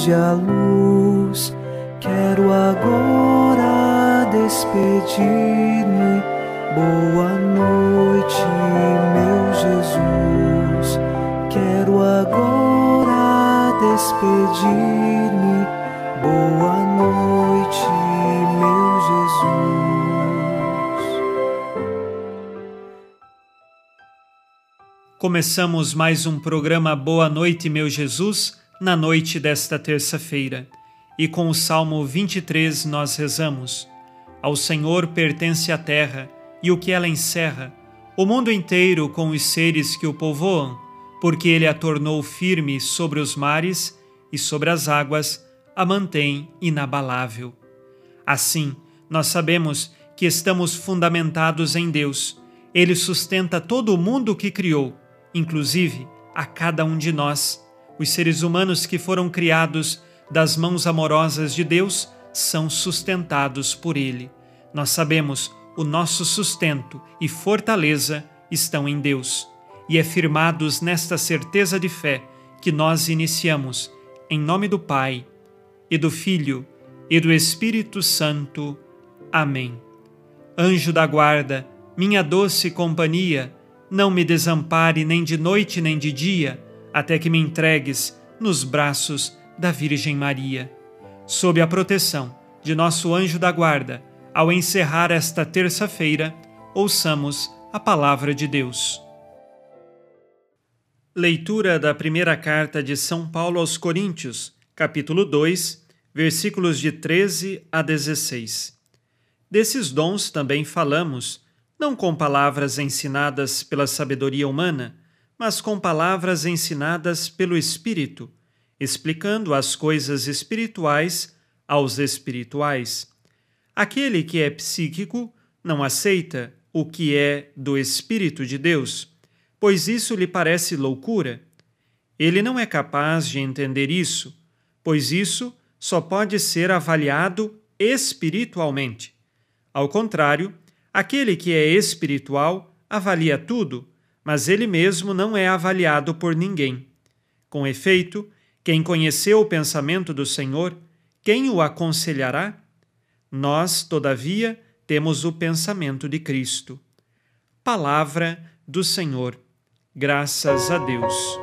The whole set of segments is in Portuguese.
Foge a luz. Quero agora despedir-me. Boa noite, meu Jesus. Quero agora despedir-me. Boa noite, meu Jesus. Começamos mais um programa Boa Noite, meu Jesus, na noite desta terça-feira. E com o Salmo 23 nós rezamos: Ao Senhor pertence a terra e o que ela encerra, o mundo inteiro com os seres que o povoam, porque ele a tornou firme sobre os mares e sobre as águas a mantém inabalável. Assim, nós sabemos que estamos fundamentados em Deus. Ele sustenta todo o mundo que criou, inclusive a cada um de nós. Os seres humanos que foram criados das mãos amorosas de Deus são sustentados por Ele. Nós sabemos o nosso sustento e fortaleza estão em Deus. E é firmados nesta certeza de fé que nós iniciamos, em nome do Pai, e do Filho, e do Espírito Santo. Amém. Anjo da guarda, minha doce companhia, não me desampare nem de noite nem de dia, até que me entregues nos braços da Virgem Maria. Sob a proteção de nosso anjo da guarda, ao encerrar esta terça-feira, ouçamos a palavra de Deus. Leitura da primeira carta de São Paulo aos Coríntios, capítulo 2, versículos de 13 a 16. Desses dons também falamos, não com palavras ensinadas pela sabedoria humana, mas com palavras ensinadas pelo Espírito, explicando as coisas espirituais aos espirituais. Aquele que é psíquico não aceita o que é do Espírito de Deus, pois isso lhe parece loucura. Ele não é capaz de entender isso, pois isso só pode ser avaliado espiritualmente. Ao contrário, aquele que é espiritual avalia tudo, mas ele mesmo não é avaliado por ninguém. Com efeito, quem conheceu o pensamento do Senhor, quem o aconselhará? Nós, todavia, temos o pensamento de Cristo. Palavra do Senhor. Graças a Deus.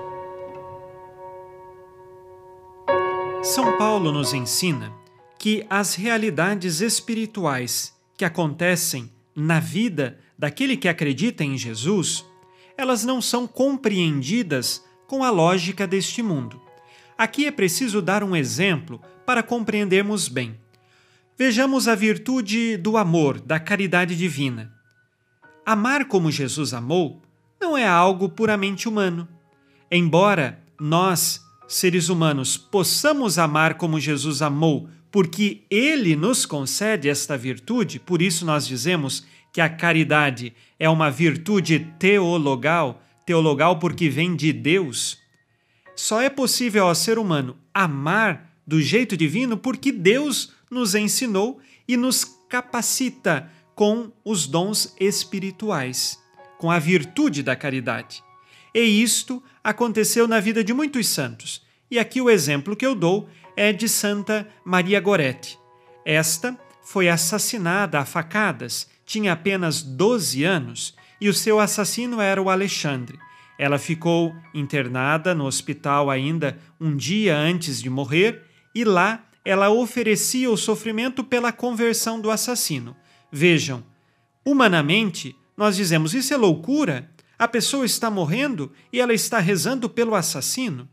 São Paulo nos ensina que as realidades espirituais que acontecem na vida daquele que acredita em Jesus, elas não são compreendidas com a lógica deste mundo. Aqui é preciso dar um exemplo para compreendermos bem. Vejamos a virtude do amor, da caridade divina. Amar como Jesus amou não é algo puramente humano. Embora nós, seres humanos, possamos amar como Jesus amou, porque ele nos concede esta virtude, por isso nós dizemos que a caridade é uma virtude teologal, teologal porque vem de Deus. Só é possível ao ser humano amar do jeito divino porque Deus nos ensinou e nos capacita com os dons espirituais, com a virtude da caridade. E isto aconteceu na vida de muitos santos. E aqui o exemplo que eu dou é de Santa Maria Goretti. Esta foi assassinada a facadas, tinha apenas 12 anos e o seu assassino era o Alexandre. Ela ficou internada no hospital ainda um dia antes de morrer e lá ela oferecia o sofrimento pela conversão do assassino. Vejam, humanamente, nós dizemos isso é loucura. A pessoa está morrendo e ela está rezando pelo assassino.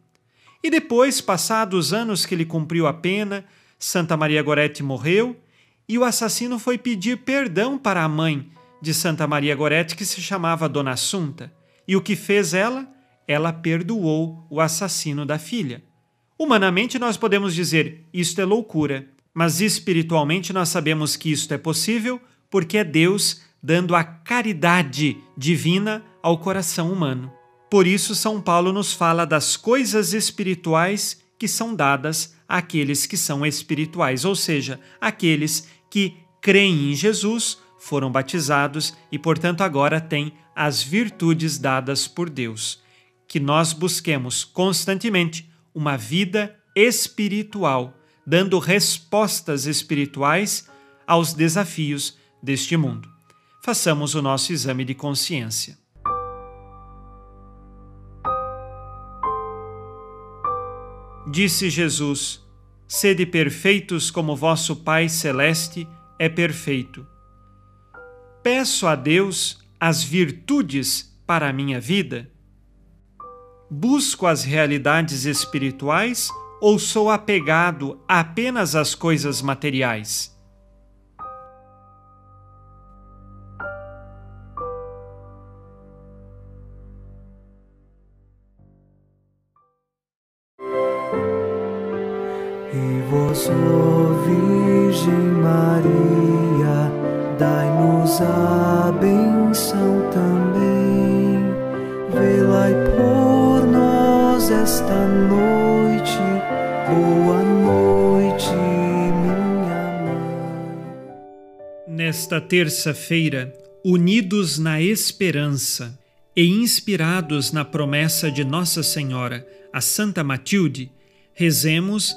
E depois, passados anos que ele cumpriu a pena, Santa Maria Goretti morreu e o assassino foi pedir perdão para a mãe de Santa Maria Goretti, que se chamava Dona Assunta. E o que fez ela? Ela perdoou o assassino da filha. Humanamente, nós podemos dizer isto é loucura, mas espiritualmente nós sabemos que isto é possível porque é Deus dando a caridade divina ao coração humano. Por isso, São Paulo nos fala das coisas espirituais que são dadas àqueles que são espirituais, ou seja, aqueles que creem em Jesus, foram batizados e, portanto, agora têm as virtudes dadas por Deus que nós busquemos constantemente uma vida espiritual, dando respostas espirituais aos desafios deste mundo. Façamos o nosso exame de consciência. Disse Jesus: Sede perfeitos como vosso Pai Celeste é perfeito. Peço a Deus as virtudes para a minha vida? Busco as realidades espirituais ou sou apegado apenas às coisas materiais? Virgem Maria, dai-nos a benção também. Por nós esta noite. Boa noite, minha mãe. Nesta terça-feira, unidos na esperança e inspirados na promessa de Nossa Senhora, a Santa Matilde, rezemos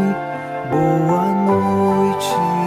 Boa noite